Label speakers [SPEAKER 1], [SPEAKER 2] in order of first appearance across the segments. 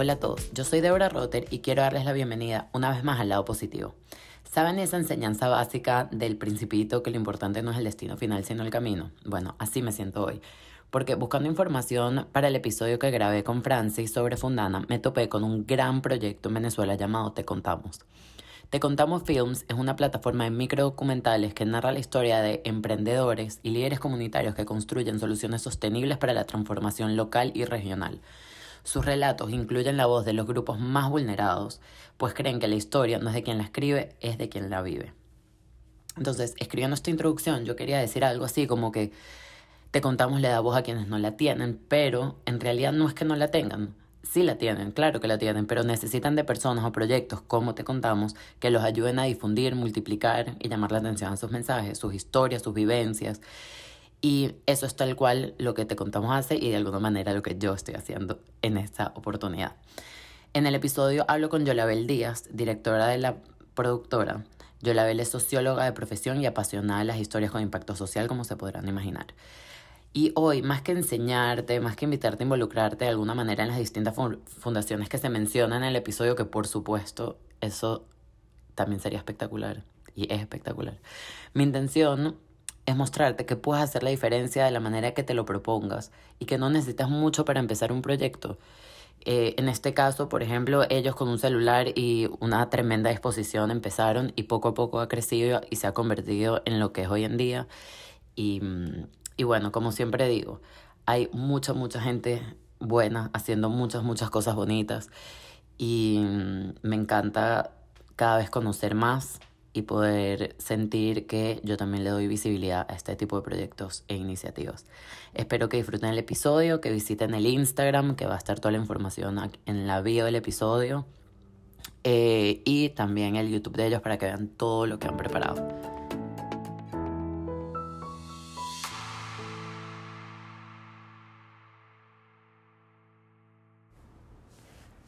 [SPEAKER 1] Hola a todos, yo soy Deborah Rotter y quiero darles la bienvenida una vez más al lado positivo. ¿Saben esa enseñanza básica del principito que lo importante no es el destino final sino el camino? Bueno, así me siento hoy. Porque buscando información para el episodio que grabé con Francis sobre Fundana, me topé con un gran proyecto en Venezuela llamado Te Contamos. Te Contamos Films es una plataforma de microdocumentales que narra la historia de emprendedores y líderes comunitarios que construyen soluciones sostenibles para la transformación local y regional. Sus relatos incluyen la voz de los grupos más vulnerados, pues creen que la historia no es de quien la escribe, es de quien la vive. Entonces, escribiendo esta introducción, yo quería decir algo así como que te contamos le da voz a quienes no la tienen, pero en realidad no es que no la tengan, Sí la tienen, claro que la tienen, pero necesitan de personas o proyectos, como te contamos, que los ayuden a difundir, multiplicar y llamar la atención a sus mensajes, sus historias, sus vivencias. Y eso es tal cual lo que te contamos hace y de alguna manera lo que yo estoy haciendo en esta oportunidad. En el episodio hablo con Yolabel Díaz, directora de la productora. Yolabel es socióloga de profesión y apasionada de las historias con impacto social, como se podrán imaginar. Y hoy, más que enseñarte, más que invitarte a involucrarte de alguna manera en las distintas fundaciones que se mencionan en el episodio, que por supuesto eso también sería espectacular y es espectacular. Mi intención es mostrarte que puedes hacer la diferencia de la manera que te lo propongas y que no necesitas mucho para empezar un proyecto. Eh, en este caso, por ejemplo, ellos con un celular y una tremenda disposición empezaron y poco a poco ha crecido y se ha convertido en lo que es hoy en día. Y, y bueno, como siempre digo, hay mucha, mucha gente buena haciendo muchas, muchas cosas bonitas. Y mm, me encanta cada vez conocer más y poder sentir que yo también le doy visibilidad a este tipo de proyectos e iniciativas. Espero que disfruten el episodio, que visiten el Instagram, que va a estar toda la información en la bio del episodio. Eh, y también el YouTube de ellos para que vean todo lo que han preparado.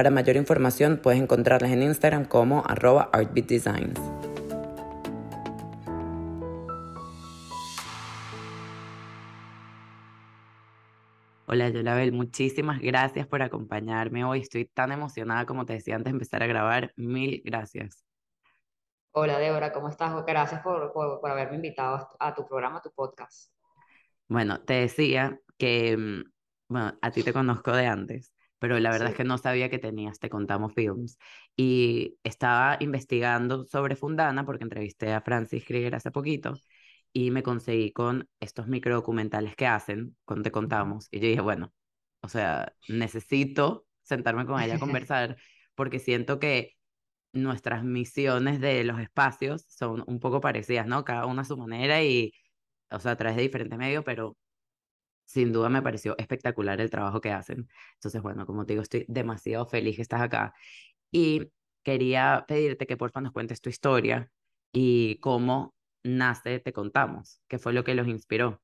[SPEAKER 1] Para mayor información puedes encontrarlas en Instagram como arroba artbeatdesigns. Hola Yolabel, muchísimas gracias por acompañarme hoy. Estoy tan emocionada como te decía antes de empezar a grabar. Mil gracias.
[SPEAKER 2] Hola Débora, ¿cómo estás? Gracias por, por, por haberme invitado a tu programa, a tu podcast.
[SPEAKER 1] Bueno, te decía que, mm, bueno, a ti te conozco de antes, pero la verdad es que no sabía que tenías Te Contamos Films. Y estaba investigando sobre Fundana porque entrevisté a Francis Krieger hace poquito y me conseguí con estos microdocumentales que hacen con Te Contamos. Y yo dije, bueno, o sea, necesito sentarme con ella a conversar porque siento que nuestras misiones de los espacios son un poco parecidas, ¿no? Cada una a su manera y, o sea, a través de diferentes medios, pero sin duda me pareció espectacular el trabajo que hacen. Entonces, bueno, como te digo, estoy demasiado feliz que estás acá. Y quería pedirte que por favor nos cuentes tu historia y cómo nace Te Contamos, qué fue lo que los inspiró.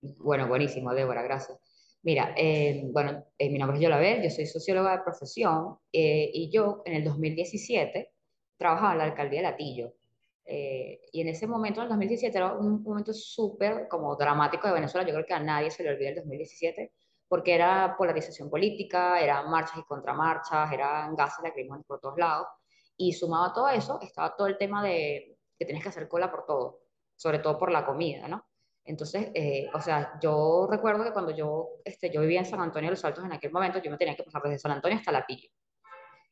[SPEAKER 2] Bueno, buenísimo, Débora, gracias. Mira, eh, bueno, eh, mi nombre es Yolabel, yo soy socióloga de profesión eh, y yo en el 2017 trabajaba en la alcaldía de Latillo. Eh, y en ese momento, en el 2017, era un momento súper como dramático de Venezuela. Yo creo que a nadie se le olvida el 2017, porque era polarización política, eran marchas y contramarchas, eran gases lacrimógenos por todos lados. Y sumado a todo eso, estaba todo el tema de que tienes que hacer cola por todo, sobre todo por la comida, ¿no? Entonces, eh, o sea, yo recuerdo que cuando yo, este, yo vivía en San Antonio de los Altos en aquel momento, yo me tenía que pasar desde San Antonio hasta Latillo.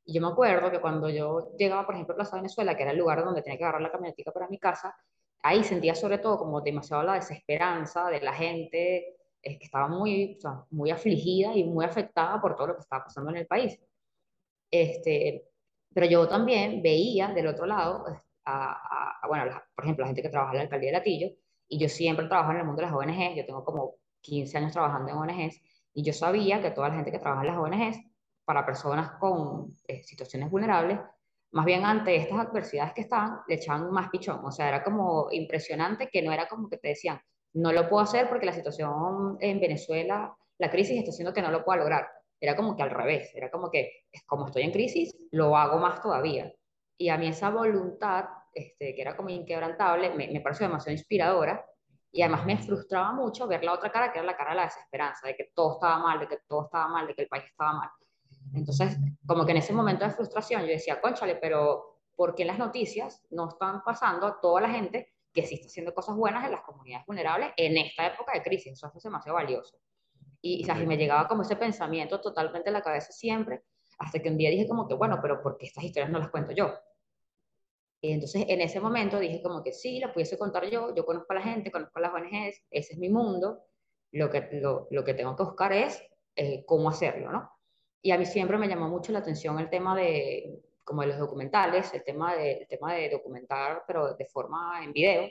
[SPEAKER 2] Y yo me acuerdo que cuando yo llegaba, por ejemplo, a Plaza Venezuela, que era el lugar donde tenía que agarrar la camionetica para mi casa, ahí sentía sobre todo como demasiado la desesperanza de la gente es que estaba muy, o sea, muy afligida y muy afectada por todo lo que estaba pasando en el país. Este, pero yo también veía del otro lado a, a, bueno, por ejemplo, la gente que trabaja en la alcaldía de Latillo, y yo siempre trabajo en el mundo de las ONGs, yo tengo como 15 años trabajando en ONGs, y yo sabía que toda la gente que trabaja en las ONGs para personas con eh, situaciones vulnerables, más bien ante estas adversidades que estaban, le echaban más pichón. O sea, era como impresionante que no era como que te decían, no lo puedo hacer porque la situación en Venezuela, la crisis está haciendo que no lo pueda lograr. Era como que al revés, era como que, como estoy en crisis, lo hago más todavía. Y a mí esa voluntad, este, que era como inquebrantable, me, me pareció demasiado inspiradora y además me frustraba mucho ver la otra cara, que era la cara de la desesperanza, de que todo estaba mal, de que todo estaba mal, de que el país estaba mal. Entonces, como que en ese momento de frustración yo decía, conchale, pero ¿por qué las noticias no están pasando a toda la gente que sí está haciendo cosas buenas en las comunidades vulnerables en esta época de crisis? Eso es demasiado valioso. Y, y, me llegaba como ese pensamiento totalmente en la cabeza siempre, hasta que un día dije como que, bueno, pero ¿por qué estas historias no las cuento yo? Y entonces en ese momento dije como que sí, las pudiese contar yo, yo conozco a la gente, conozco a las ONGs, ese es mi mundo, lo que, lo, lo que tengo que buscar es eh, cómo hacerlo, ¿no? Y a mí siempre me llamó mucho la atención el tema de, como de los documentales, el tema de, el tema de documentar, pero de forma en video.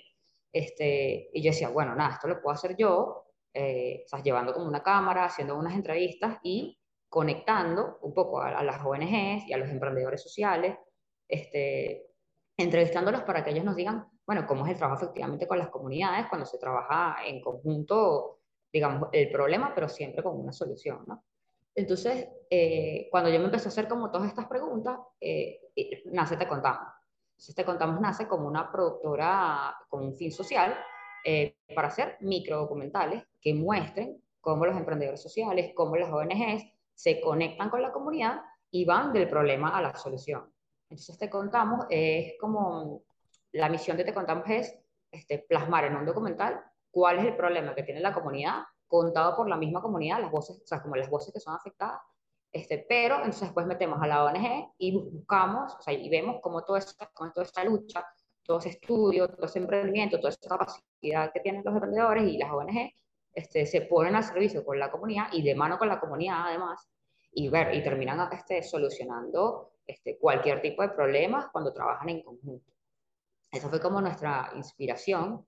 [SPEAKER 2] Este, y yo decía, bueno, nada, esto lo puedo hacer yo, eh, estás llevando como una cámara, haciendo unas entrevistas y conectando un poco a, a, las ONGs y a los emprendedores sociales, este, entrevistándolos para que ellos nos digan, bueno, cómo es el trabajo efectivamente con las comunidades cuando se trabaja en conjunto, digamos, el problema, pero siempre con una solución, ¿no? Entonces, eh, cuando yo me empecé a hacer como todas estas preguntas, eh, nace Te Contamos. Entonces, Te Contamos nace como una productora con un fin social eh, para hacer microdocumentales que muestren cómo los emprendedores sociales, cómo las ONGs se conectan con la comunidad y van del problema a la solución. Entonces, Te Contamos es como, la misión de Te Contamos es este, plasmar en un documental cuál es el problema que tiene la comunidad contado por la misma comunidad, las voces, o sea, como las voces que son afectadas, este, pero entonces después metemos a la ONG y buscamos, o sea, y vemos cómo, todo esto, cómo toda esta lucha, todo ese estudio, todo ese emprendimiento, toda esa capacidad que tienen los emprendedores y las ONG, este, se ponen al servicio con la comunidad y de mano con la comunidad además, y ver, y terminan este, solucionando este, cualquier tipo de problemas cuando trabajan en conjunto. Esa fue como nuestra inspiración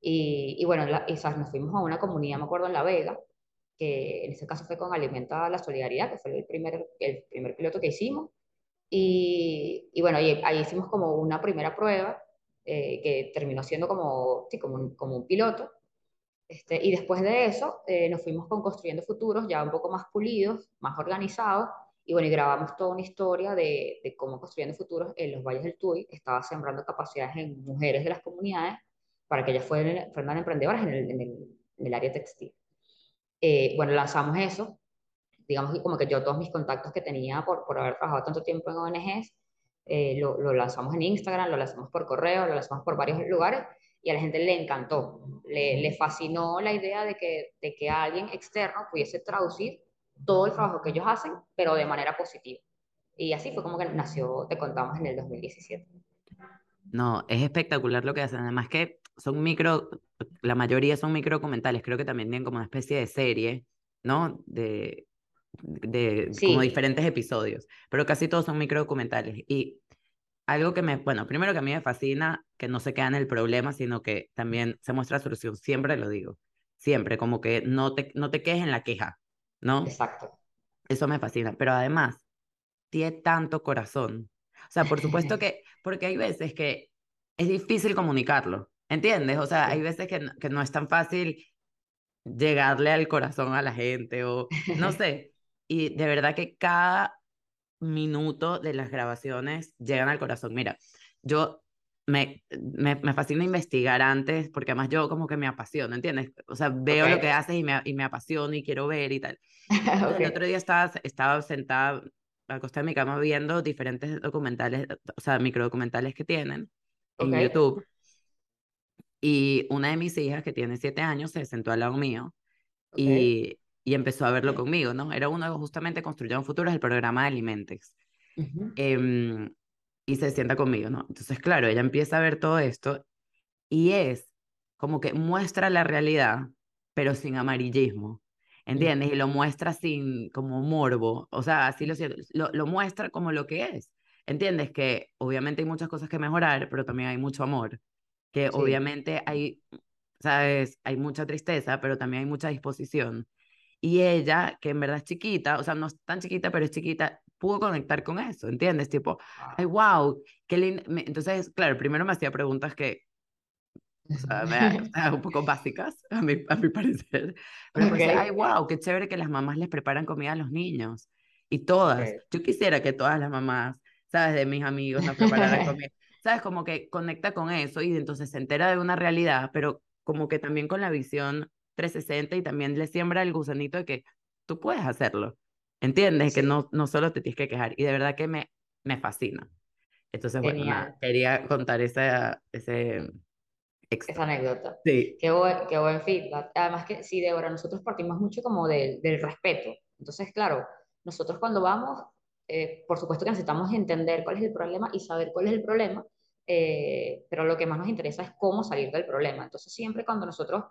[SPEAKER 2] y, bueno, la, nos fuimos a una comunidad, me acuerdo, en La Vega, que en este caso fue con Alimenta la Solidaridad, que fue el primer, el primer piloto que hicimos. Y, y bueno, ahí, ahí, hicimos como una primera prueba eh, que terminó siendo como, sí, como, un, como un piloto. Este, y después de eso eh, nos fuimos con Construyendo Futuros ya un poco más pulidos, más organizados. Y bueno, y grabamos toda una historia de, de cómo Construyendo Futuros en los Valles del Tuy estaba sembrando capacidades en mujeres de las comunidades para que ellas fueran, fueran emprendedoras en el, en el, en el área textil. Eh, bueno, lanzamos eso, digamos que como que yo todos mis contactos que tenía por, por haber trabajado tanto tiempo en ONGs, eh, lo, lo, lanzamos en Instagram, lo lanzamos por correo, lo lanzamos por varios lugares y a la gente le encantó, le, le fascinó la idea de que, de que alguien externo pudiese traducir todo el trabajo que ellos hacen, pero de manera positiva. Y así fue como que nació, te contamos, en el 2017.
[SPEAKER 1] No, es espectacular lo que hacen. Además que son micro, la mayoría son micro documentales, creo que también tienen como una especie de serie, ¿no? De, de como diferentes episodios, pero casi todos son micro documentales. Y algo que me, bueno, primero que a mí me fascina, que no se queda en el problema, sino que también se muestra solución, siempre lo digo, siempre, como que no te, no te quedes en la queja, ¿no?
[SPEAKER 2] Exacto.
[SPEAKER 1] Eso me fascina, pero además, tiene tanto corazón. O sea, por supuesto que, porque hay veces que es difícil comunicarlo, ¿Entiendes? O sea, hay veces que, que no es tan fácil llegarle al corazón a la gente o no sé. Y de verdad que cada minuto de las grabaciones llegan al corazón. Mira, yo me, me, me, fascina investigar antes, porque además yo como que me apasiono, ¿entiendes? O sea, veo lo que haces y me, y me apasiona y quiero ver y tal. okay. El otro día estaba, estaba sentada al costado de mi cama viendo diferentes documentales, o sea, microdocumentales que tienen en YouTube. Y una de mis hijas, que tiene siete años, se sentó al lado mío y, y, empezó a verlo conmigo, ¿no? Era uno justamente Construyendo Futuros, el programa de Alimentex. eh, y se sienta conmigo, ¿no? Entonces, claro, ella empieza a ver todo esto y es como que muestra la realidad, pero sin amarillismo. ¿Entiendes? Y lo muestra sin como morbo, o sea, así lo, lo, lo muestra como lo que es. ¿Entiendes? Que obviamente hay muchas cosas que mejorar, pero también hay mucho amor que sí. obviamente hay, sabes, hay mucha tristeza, pero también hay mucha disposición. Y ella, que en verdad es chiquita, o sea, no es tan chiquita, pero es chiquita, pudo conectar con eso, ¿entiendes? Tipo, ay, wow, qué lindo. Entonces, claro, primero me hacía preguntas que, o sea, me, un poco básicas, a mi, a mi parecer. Pero okay. ay, wow, qué chévere que las mamás les preparan comida a los niños. Y todas. Yo quisiera que todas las mamás, ¿sabes? De mis amigos nos prepararan comida. ¿Sabes? Como que conecta con eso y entonces se entera de una realidad, pero como que también con la visión 360 y también le siembra el gusanito de que tú puedes hacerlo. ¿Entiendes? Que no, no solo te tienes que quejar. Y de verdad que me, me fascina. Entonces, bueno, quería contar esa, ese
[SPEAKER 2] Esa anécdota.
[SPEAKER 1] Sí.
[SPEAKER 2] Qué buen, qué buen feedback. Además que sí, Débora, nosotros partimos mucho como del respeto. Entonces, claro, nosotros cuando vamos, eh, por supuesto que necesitamos entender cuál es el problema y saber cuál es el problema, eh, pero lo que más nos interesa es cómo salir del problema. Entonces, siempre cuando nosotros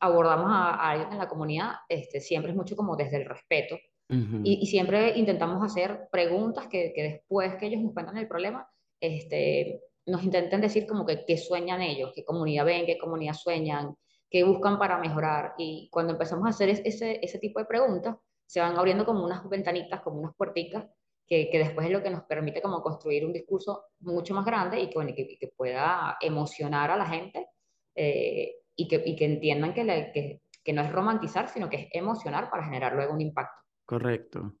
[SPEAKER 2] abordamos a, alguien en la comunidad, este, siempre es mucho como desde el respeto. y, siempre intentamos hacer preguntas que, que, después que ellos nos cuentan el problema, este, nos intenten decir como que qué sueñan ellos, qué comunidad ven, qué comunidad sueñan, qué buscan para mejorar. Y cuando empezamos a hacer ese, ese tipo de preguntas, se van abriendo como unas ventanitas, como unas puerticas, que, que, después es lo que nos permite como construir un discurso mucho más grande y que, que, pueda emocionar a la gente eh, y, que, y que entiendan que, que, que no es romantizar, sino que es emocionar para generar luego un impacto.
[SPEAKER 1] Correcto.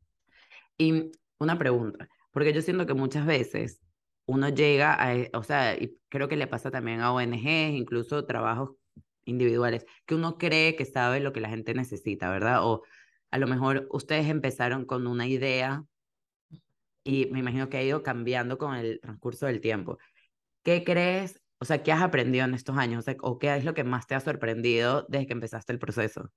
[SPEAKER 1] Y una pregunta, porque yo siento que muchas veces uno llega a, o sea, y creo que le pasa también a ONGs, incluso trabajos individuales, que uno cree que sabe lo que la gente necesita, ¿verdad? O a lo mejor ustedes empezaron con una idea y me imagino que ha ido cambiando con el transcurso del tiempo. ¿Qué crees? O sea, ¿qué has aprendido en estos años? O, qué es lo que más te ha sorprendido desde que empezaste el proceso?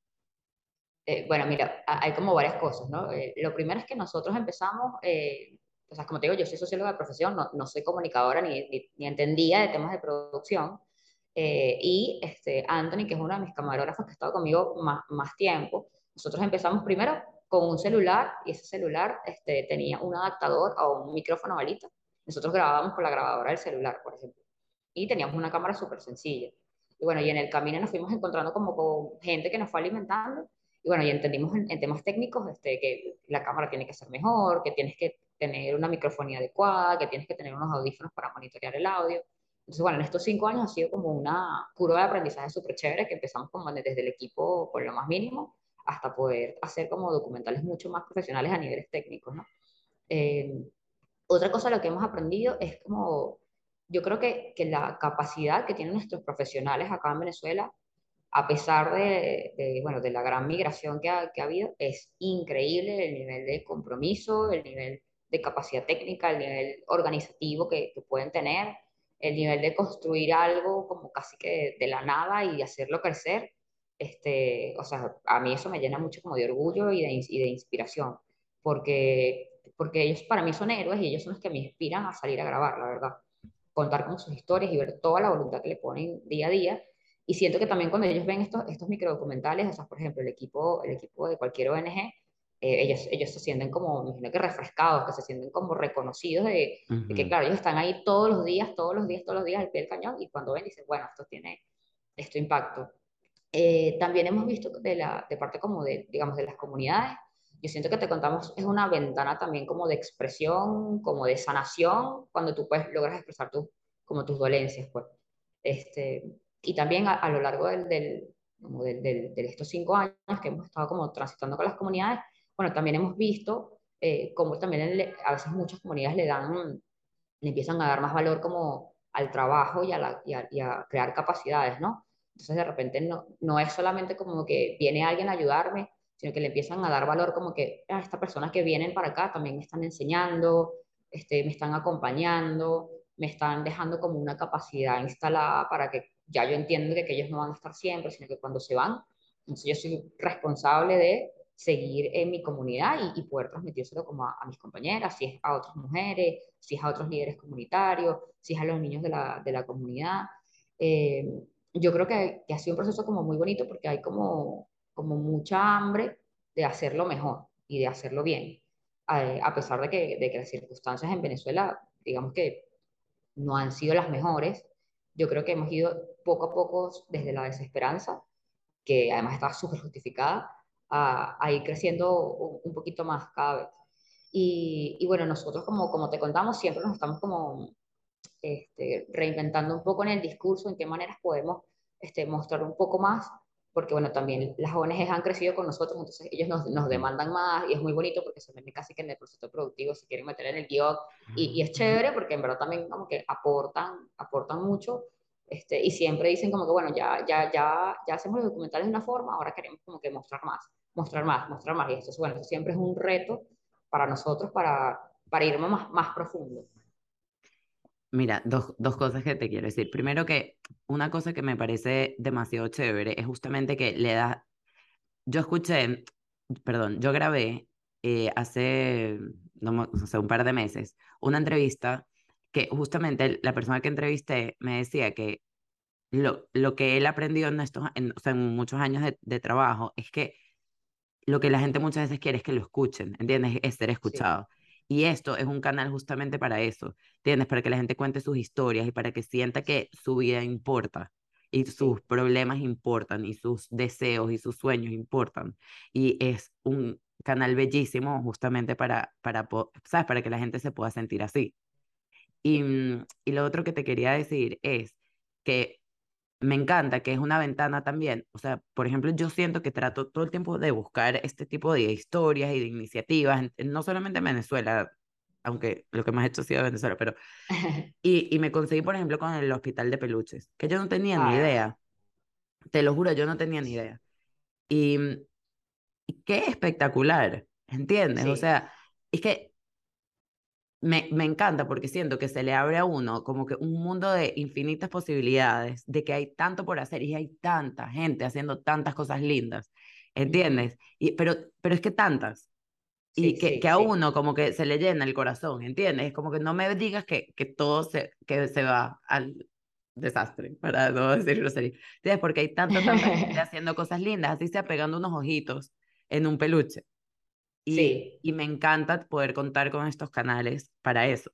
[SPEAKER 2] Eh, bueno, mira, hay como varias cosas, ¿no? Eh, lo primero es que nosotros empezamos, eh, o sea, como te digo, yo soy socióloga de profesión, no, no soy comunicadora ni, ni, entendía de temas de producción. y este, Anthony, que es uno de mis camarógrafos que ha estado conmigo más, más tiempo, nosotros empezamos primero con un celular y ese celular este, tenía un adaptador o un micrófono balita. Nosotros grabábamos con la grabadora del celular, por ejemplo. Y teníamos una cámara súper sencilla. Y bueno, y en el camino nos fuimos encontrando como con gente que nos fue alimentando. Y bueno, y entendimos en, temas técnicos este, que la cámara tiene que ser mejor, que tienes que tener una microfonía adecuada, que tienes que tener unos audífonos para monitorear el audio. Entonces, bueno, en estos cinco años ha sido como una curva de aprendizaje súper chévere que empezamos como desde el equipo con lo más mínimo hasta poder hacer como documentales mucho más profesionales a niveles técnicos, ¿no? Eh, otra cosa lo que hemos aprendido es como, yo creo que, que, la capacidad que tienen nuestros profesionales acá en Venezuela, a pesar de, de bueno, de la gran migración que ha, que ha, habido, es increíble el nivel de compromiso, el nivel de capacidad técnica, el nivel organizativo que, que pueden tener, el nivel de construir algo como casi que de la nada y hacerlo crecer este, o sea, a mí eso me llena mucho como de orgullo y de, y de inspiración, porque, porque ellos para mí son héroes y ellos son los que me inspiran a salir a grabar, la verdad. Contar con sus historias y ver toda la voluntad que le ponen día a día. Y siento que también cuando ellos ven estos, estos microdocumentales, o sea, por ejemplo, el equipo, el equipo de cualquier ONG, eh, ellos, ellos se sienten como, me imagino que refrescados, que se sienten como reconocidos de, de, que, claro, ellos están ahí todos los días, todos los días, todos los días al pie del cañón y cuando ven dicen, bueno, esto tiene, esto impacto. Eh, también hemos visto de, la, de parte como de, digamos, de las comunidades, yo siento que te contamos, es una ventana también como de expresión, como de sanación, cuando tú puedes, logras expresar tu, como tus dolencias, pues. Este, y también a, lo largo del, del, del, del, de estos cinco años que hemos estado como transitando con las comunidades, bueno, también hemos visto eh, también a veces muchas comunidades le dan, le empiezan a dar más valor como al trabajo y a, la, y a, y a crear capacidades, ¿no? Entonces de repente no, no es solamente como que viene alguien a ayudarme, sino que le empiezan a dar valor como que a ah, estas personas que vienen para acá también me están enseñando, este, me están acompañando, me están dejando como una capacidad instalada para que ya yo entiendo que, que ellos no van a estar siempre, sino que cuando se van, entonces yo soy responsable de seguir en mi comunidad y, y poder transmitírselo como a, mis compañeras, si es a otras mujeres, si es a otros líderes comunitarios, si es a los niños de la, de la comunidad. Eh, yo creo que, que, ha sido un proceso como muy bonito porque hay como, como mucha hambre de hacerlo mejor y de hacerlo bien. A, a pesar de que, de que las circunstancias en Venezuela, digamos que no han sido las mejores, yo creo que hemos ido poco a poco desde la desesperanza, que además está súper justificada, a, a, ir creciendo un, un, poquito más cada vez. Y, y bueno, nosotros como, como te contamos, siempre nos estamos como este, reinventando un poco en el discurso, en qué maneras podemos este, mostrar un poco más, porque bueno, también las ONGs han crecido con nosotros, entonces ellos nos, nos demandan más y es muy bonito porque se ven casi que en el proceso productivo, se quieren meter en el guion y, y es chévere porque en verdad también como que aportan, aportan mucho. Este, y siempre dicen como que, bueno, ya, ya, ya, ya hacemos los documentales de una forma, ahora queremos como que mostrar más, mostrar más, mostrar más. Y esto, bueno, esto siempre es un reto para nosotros para, para ir más, más profundo.
[SPEAKER 1] Mira, dos, dos cosas que te quiero decir. Primero que una cosa que me parece demasiado chévere es justamente que le da, yo escuché, perdón, yo grabé eh, hace, no, o sea, un par de meses una entrevista que justamente la persona que entrevisté me decía que lo, lo que él aprendió en estos, en, o sea, en muchos años de, de trabajo es que lo que la gente muchas veces quiere es que lo escuchen, ¿entiendes? Es ser
[SPEAKER 2] Sí,
[SPEAKER 1] escuchado. Y esto es un canal justamente para eso, ¿entiendes? Para que la gente cuente sus historias y para que sienta que su vida importa y sus problemas importan y sus deseos y sus sueños importan. Y es un canal bellísimo justamente para, para, ¿sabes? Para que la gente se pueda sentir así. Y, mm, y lo otro que te quería decir es que me encanta que es una ventana también. O sea, por ejemplo, yo siento que trato todo el tiempo de buscar este tipo de historias y de iniciativas, no solamente en Venezuela, aunque lo que más he hecho ha sido Venezuela, pero... Y, y me conseguí, por ejemplo, con el Hospital de Peluches, que yo no tenía ni
[SPEAKER 2] Ay,
[SPEAKER 1] idea, te lo juro, yo no tenía ni idea. Y, y qué espectacular, ¿entiendes? O
[SPEAKER 2] sí.
[SPEAKER 1] sea, es que me, me encanta porque siento que se le abre a uno como que un mundo de infinitas posibilidades, de que hay tanto por hacer y hay tanta gente haciendo tantas cosas lindas. ¿entiendes? Y, pero, pero es que tantas,
[SPEAKER 2] Sí,
[SPEAKER 1] y que,
[SPEAKER 2] sí,
[SPEAKER 1] que a
[SPEAKER 2] sí.
[SPEAKER 1] uno como que se le llena el corazón, ¿entiendes? Es como que no me digas que, que todo se, que se va al desastre, para no decir grosería. ¿Entiendes? Porque hay tanta, tanta gente haciendo cosas lindas, así sea pegando unos ojitos en un peluche. Y,
[SPEAKER 2] Sí.
[SPEAKER 1] y me encanta poder contar con estos canales para eso.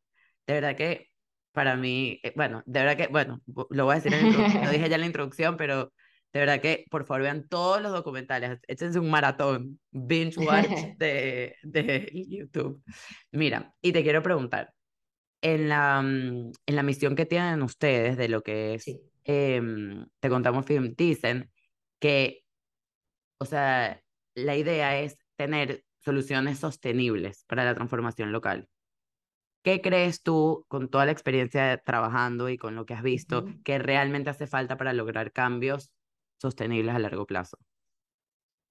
[SPEAKER 1] De verdad que para mí, eh, bueno, de verdad que, bueno, lo voy a decir en lo dije ya en la introducción, pero de verdad que por favor vean todos los documentales, échense un maratón, binge watch de, de YouTube. Mira, y te quiero preguntar, en la, mm, en la misión que tienen ustedes de lo que es,
[SPEAKER 2] Sí.
[SPEAKER 1] em, te contamos film, dicen que o sea, la idea es tener soluciones sostenibles para la transformación local. ¿Qué crees tú, con toda la experiencia trabajando y con lo que has visto, que realmente hace falta para lograr cambios sostenibles a largo plazo?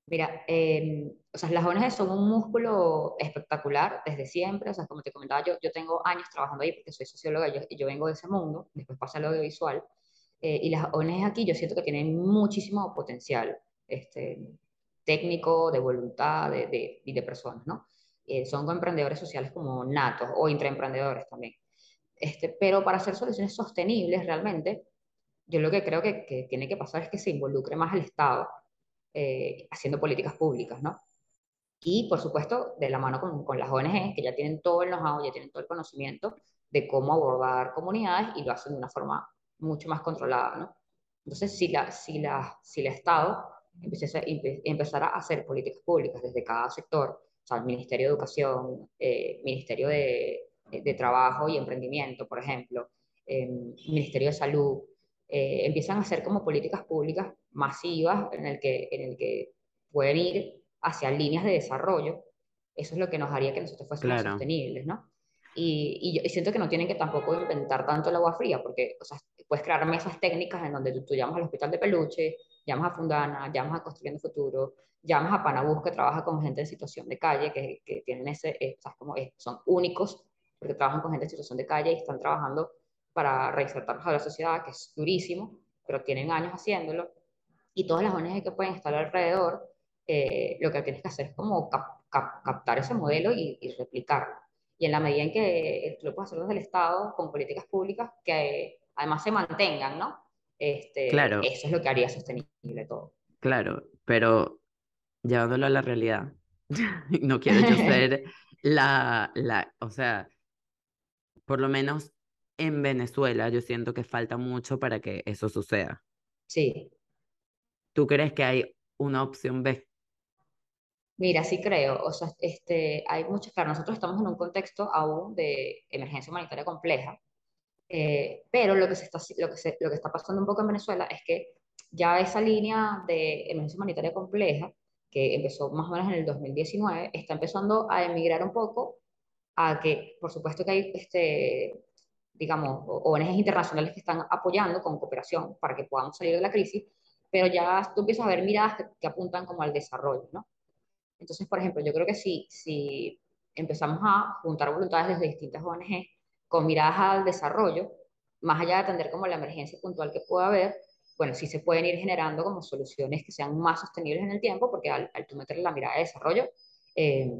[SPEAKER 2] Mira, eh, o sea, las ONG son un músculo espectacular desde siempre. O sea, como te comentaba, yo, yo tengo años trabajando ahí porque soy socióloga y yo, yo vengo de ese mundo, después pasa al audiovisual. eh, y las ONGs aquí yo siento que tienen muchísimo potencial este, técnico, de voluntad de, de, y de personas, ¿no? Eh, son emprendedores sociales como natos o intraemprendedores también. Este, pero para hacer soluciones sostenibles realmente, yo lo que creo que, que tiene que pasar es que se involucre más el Estado eh, haciendo políticas públicas, ¿no? Y, por supuesto, de la mano con, con las ONG, que ya tienen todo el know-how, ya tienen todo el conocimiento de cómo abordar comunidades y lo hacen de una forma mucho más controlada, ¿no? Entonces, si, la, si, la, si el Estado empezara a hacer políticas públicas desde cada sector, o sea, el Ministerio de Educación, eh, Ministerio de, de, Trabajo y Emprendimiento, por ejemplo, eh, Ministerio de Salud, eh, empiezan a hacer como políticas públicas masivas en el que, en el que pueden ir hacia líneas de desarrollo, eso es lo que nos haría que nosotros fuésemos
[SPEAKER 1] Claro,
[SPEAKER 2] sostenibles, ¿no? Y, y, yo, y siento que no tienen que tampoco inventar tanto el agua fría, porque, o sea, puedes crear mesas técnicas en donde tú, tú llamas al hospital de peluche, llamas a Fundana, llamas a Construyendo Futuro, llamas a Panabús, que trabaja con gente en situación de calle, que, que tienen ese, eh. Como, eh, son únicos, porque trabajan con gente en situación de calle y están trabajando para reinsertarlos a la sociedad, que es durísimo, pero tienen años haciéndolo. Y todas las ONG que pueden estar alrededor, eh, lo que tienes que hacer es como cap, cap, captar ese modelo y, y, replicarlo. Y en la medida en que tú lo puedes hacer desde el Estado, con políticas públicas que además se mantengan, ¿no? Este,
[SPEAKER 1] claro,
[SPEAKER 2] eso es lo que haría sostenible todo.
[SPEAKER 1] claro, pero llevándolo a la realidad, no quiero yo ser la, la, o sea, por lo menos en Venezuela yo siento que falta mucho para que eso suceda.
[SPEAKER 2] sí,
[SPEAKER 1] ¿Tú crees que hay una opción B?
[SPEAKER 2] Mira, sí creo, o sea, este, hay muchas, claro, nosotros estamos en un contexto aún de emergencia humanitaria compleja, eh, pero lo que, se está, lo, que se, lo que está pasando un poco en Venezuela es que ya esa línea de emergencia humanitaria compleja, que empezó más o menos en el 2019, está empezando a emigrar un poco a que, por supuesto que hay, este, digamos, ONGs internacionales que están apoyando con cooperación para que podamos salir de la crisis, pero ya tú empiezas a ver miradas que, que apuntan como al desarrollo, ¿no? Entonces, por ejemplo, yo creo que si, si empezamos a juntar voluntades desde distintas ONG con miradas al desarrollo, más allá de atender como la emergencia puntual que pueda haber, bueno, sí se pueden ir generando como soluciones que sean más sostenibles en el tiempo, porque al, al tú meterle la mirada de desarrollo, eh,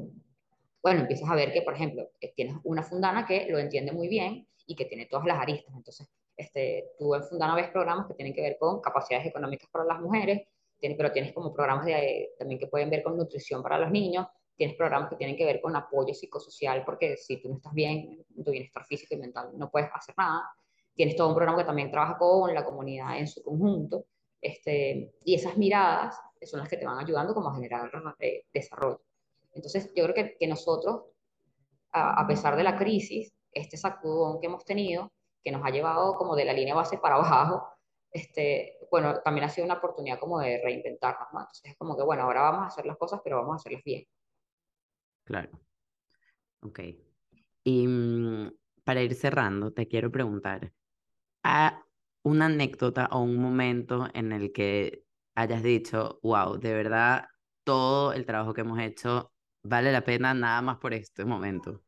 [SPEAKER 2] bueno, empiezas a ver que, por ejemplo, eh, tienes una fundana que lo entiende muy bien y que tiene todas las aristas. Entonces, este, tú en Fundana ves programas que tienen que ver con capacidades económicas para las mujeres, pero tienes como programas de, también que pueden ver con nutrición para los niños, tienes programas que tienen que ver con apoyo psicosocial, porque si tú no estás bien, tu bienestar físico y mental, no puedes hacer nada. Tienes todo un programa que también trabaja con la comunidad en su conjunto. Este, y esas miradas son las que te van ayudando como a generar eh, desarrollo. Entonces, yo creo que, que nosotros, a, a, pesar de la crisis, este sacudón que hemos tenido, que nos ha llevado como de la línea base para abajo, este, bueno, también ha sido una oportunidad como de reinventarnos, ¿no? Entonces es como que, bueno, ahora vamos a hacer las cosas, pero vamos a hacerlas bien.
[SPEAKER 1] Claro. Ok. Y mmm, para ir cerrando, te quiero preguntar, ¿a una anécdota o un momento en el que hayas dicho, wow, de verdad, todo el trabajo que hemos hecho vale la pena nada más por este momento?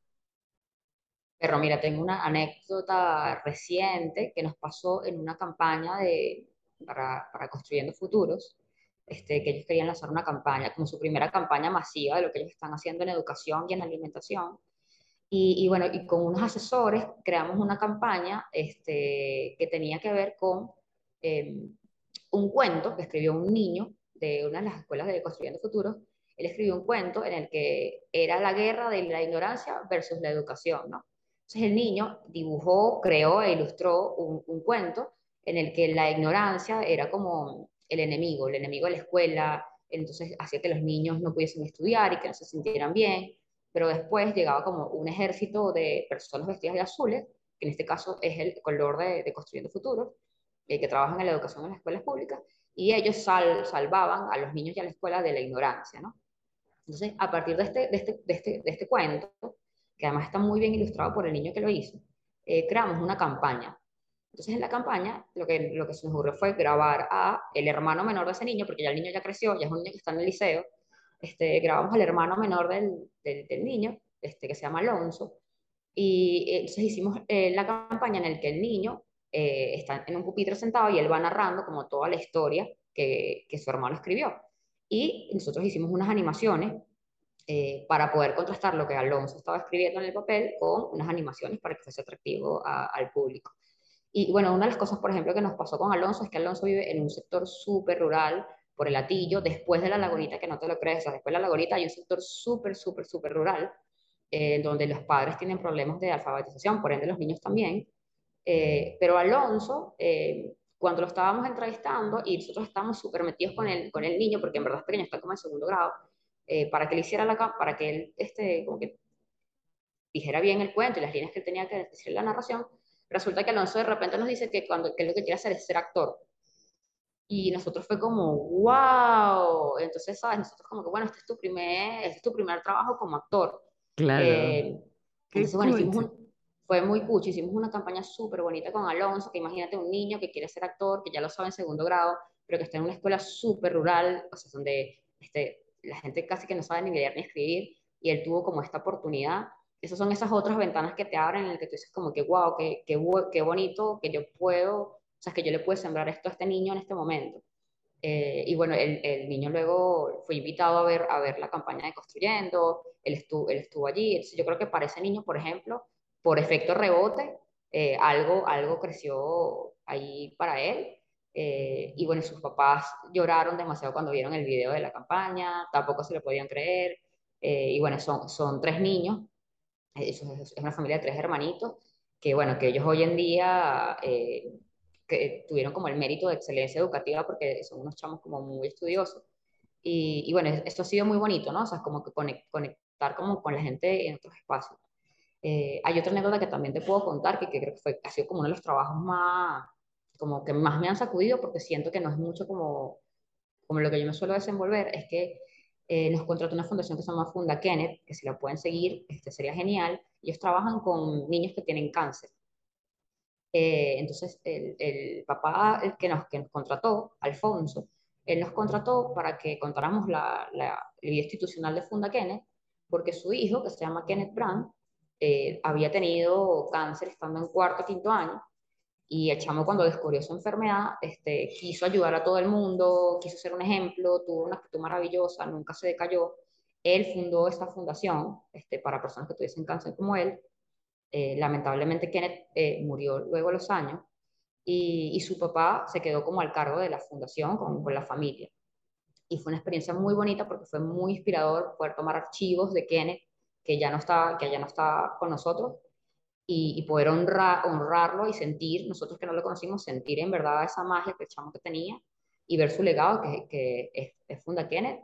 [SPEAKER 2] Pero mira, tengo una anécdota reciente que nos pasó en una campaña de, para, para Construyendo Futuros, este, que ellos querían lanzar una campaña, como su primera campaña masiva de lo que ellos están haciendo en educación y en alimentación. Y, y bueno, y con unos asesores creamos una campaña este, que tenía que ver con eh, un cuento que escribió un niño de una de las escuelas de Construyendo Futuros. Él escribió un cuento en el que era la guerra de la ignorancia versus la educación, ¿no? Entonces el niño dibujó, creó e ilustró un, un cuento en el que la ignorancia era como el enemigo, el enemigo de la escuela, entonces hacía que los niños no pudiesen estudiar y que no se sintieran bien, pero después llegaba como un ejército de personas vestidas de azules, que en este caso es el color de, de Construyendo Futuro, eh, que trabajan en la educación en las escuelas públicas, y ellos sal, salvaban a los niños y a la escuela de la ignorancia, ¿no? Entonces, a partir de este, de este, de este, de este cuento, que además está muy bien ilustrado por el niño que lo hizo, eh, creamos una campaña. Entonces en la campaña lo que, lo que se nos ocurrió fue grabar a el hermano menor de ese niño, porque ya el niño ya creció, ya es un niño que está en el liceo, este, grabamos al hermano menor del, del, del niño, este, que se llama Alonso, y entonces hicimos eh, la campaña en la que el niño eh, está en un pupitre sentado y él va narrando como toda la historia que, que su hermano escribió. Y nosotros hicimos unas animaciones eh, para poder contrastar lo que Alonso estaba escribiendo en el papel con unas animaciones para que fuese atractivo a, al público. Y bueno, una de las cosas, por ejemplo, que nos pasó con Alonso es que Alonso vive en un sector súper rural, por el Atillo, después de la Lagunita, que no te lo crees, o sea, después de la Lagunita hay un sector súper, súper, súper rural, eh, donde los padres tienen problemas de alfabetización, por ende los niños también. Eh, pero Alonso, eh, cuando lo estábamos entrevistando y nosotros estábamos súper metidos con el, con el niño, porque en verdad es pequeño, está como en segundo grado, para que le hiciera la para que él este, como que dijera bien el cuento y las líneas que tenía que decir en la narración, resulta que Alonso de repente nos dice que, cuando, que lo que quiere hacer es ser actor. Y nosotros fue como, wow. Entonces, ¿sabes? Nosotros como que, bueno, este es tu primer, este es tu primer trabajo como actor.
[SPEAKER 1] Claro.
[SPEAKER 2] Eh, entonces, bueno, hicimos un, fue muy cucho, hicimos una campaña súper bonita con Alonso, que imagínate un niño que quiere ser actor, que ya lo sabe en segundo grado, pero que está en una escuela súper rural, o sea, donde este, la gente casi que no sabe ni leer ni escribir, y él tuvo como esta oportunidad. Esas son esas otras ventanas que te abren en el que tú dices como que, wow, qué, qué, qué bonito que yo puedo, o sea, que yo le puedo sembrar esto a este niño en este momento. Eh, y bueno, el, el, niño luego fue invitado a ver, a ver la campaña de Construyendo, él estuvo, él estuvo allí. Yo creo que para ese niño, por ejemplo, por efecto rebote, eh, algo, algo creció ahí para él. Eh, y bueno, sus papás lloraron demasiado cuando vieron el video de la campaña, tampoco se lo podían creer. Eh, y bueno, son, son tres niños, es, es, una familia de tres hermanitos, que bueno, que ellos hoy en día eh, que tuvieron como el mérito de excelencia educativa porque son unos chamos como muy estudiosos. Y, bueno, esto ha sido muy bonito, ¿no? O sea, como que conectar como con la gente en otros espacios. Eh, hay otra anécdota que también te puedo contar, que, que creo que fue, ha sido como uno de los trabajos más, como que más me han sacudido, porque siento que no es mucho como, como lo que yo me suelo desenvolver, es que eh, nos contrató una fundación que se llama Funda Kenneth, que si la pueden seguir, este, sería genial. Ellos trabajan con niños que tienen cáncer. Eh, entonces, el, el, papá el que, nos, que nos contrató, Alfonso, él nos contrató para que contáramos la, la, institucional de Funda Kenneth, porque su hijo, que se llama Kenneth Brand, eh, había tenido cáncer estando en cuarto o quinto año, y el chamo cuando descubrió su enfermedad, este, quiso ayudar a todo el mundo, quiso ser un ejemplo, tuvo una actitud maravillosa, nunca se decayó. Él fundó esta fundación este, para personas que tuviesen cáncer como él. Eh, lamentablemente Kenneth eh, murió luego de los años y, y, su papá se quedó como al cargo de la fundación con, con la familia. Y fue una experiencia muy bonita porque fue muy inspirador poder tomar archivos de Kenneth que ya no está, que ya no está con nosotros y, poder honrar, honrarlo y sentir, nosotros que no lo conocimos, sentir en verdad esa magia que el chamo que tenía y ver su legado, que, que es, es, Funda Kenneth,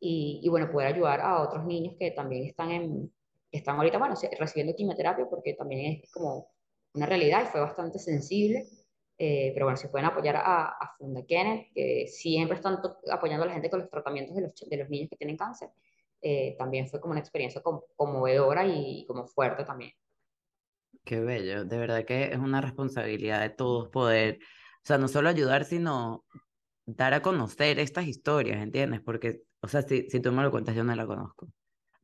[SPEAKER 2] y, y, bueno, poder ayudar a otros niños que también están, en, están ahorita, bueno, recibiendo quimioterapia, porque también es como una realidad y fue bastante sensible. Eh, pero bueno, si pueden apoyar a, a, Funda Kenneth, que siempre están apoyando a la gente con los tratamientos de los, de los niños que tienen cáncer, eh, también fue como una experiencia conmovedora y como fuerte también.
[SPEAKER 1] Qué bello, de verdad que es una responsabilidad de todos poder, o sea, no solo ayudar, sino dar a conocer estas historias, ¿entiendes? Porque, o sea, si, si tú me lo cuentas, yo no la conozco.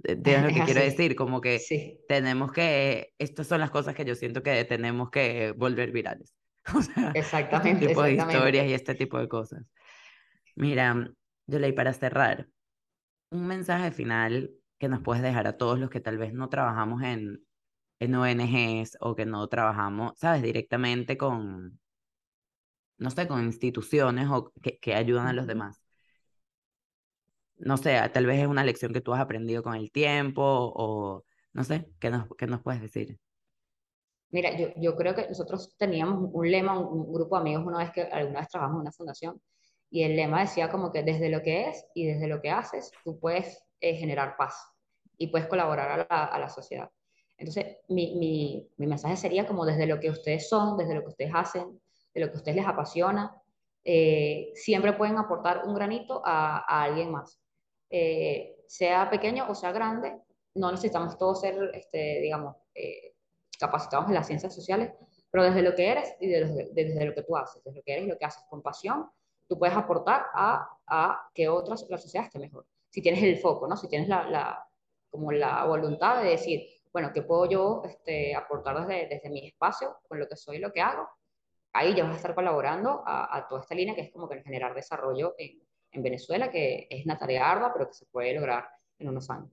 [SPEAKER 1] ¿Entiendes lo que quiero decir? Como que sí. tenemos que, estas son las cosas que yo siento que tenemos que volver virales. O sea,
[SPEAKER 2] exactamente,
[SPEAKER 1] este tipo
[SPEAKER 2] exactamente.
[SPEAKER 1] de historias y este tipo de cosas. Mira, Yolei, para cerrar, un mensaje final que nos puedes dejar a todos los que tal vez no trabajamos en, en ONGs o que no trabajamos, ¿sabes? Directamente con, no sé, con instituciones o que, que ayudan a los demás. No sé, tal vez es una lección que tú has aprendido con el tiempo o no sé, ¿qué nos, qué nos puedes decir?
[SPEAKER 2] Mira, yo, yo creo que nosotros teníamos un lema, un, un, grupo de amigos una vez que alguna vez trabajamos en una fundación y el lema decía como que desde lo que es y desde lo que haces, tú puedes eh, generar paz y puedes colaborar a la, a la sociedad. Entonces, mi, mi, mi, mensaje sería como desde lo que ustedes son, desde lo que ustedes hacen, de lo que a ustedes les apasiona, eh, siempre pueden aportar un granito a, a alguien más. Eh, sea pequeño o sea grande, no necesitamos todos ser, este, digamos, eh, capacitados en las ciencias sociales, pero desde lo que eres y de de, desde lo que tú haces, desde lo que eres y lo que haces con pasión, tú puedes aportar a, a que otras, la sociedad esté mejor. Si tienes el foco, ¿no? Si tienes la, la como la voluntad de decir, bueno, ¿qué puedo yo este, aportar desde, desde mi espacio, con lo que soy y lo que hago? Ahí ya vas a estar colaborando a, a toda esta línea que es como que generar desarrollo en, en, Venezuela, que es una tarea ardua, pero que se puede lograr en unos años.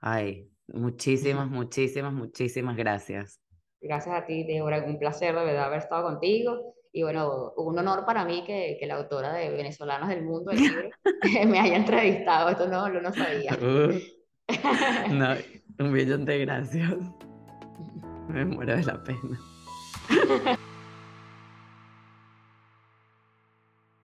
[SPEAKER 1] Ay, muchísimas, muchísimas, muchísimas gracias.
[SPEAKER 2] Gracias a ti, Débora. Un placer de verdad haber estado contigo. Y bueno, un honor para mí que, que la autora de Venezolanos del Mundo, el libro, me haya entrevistado. Esto no lo no sabía.
[SPEAKER 1] Uh, no, un millón de gracias. Me muero de la pena.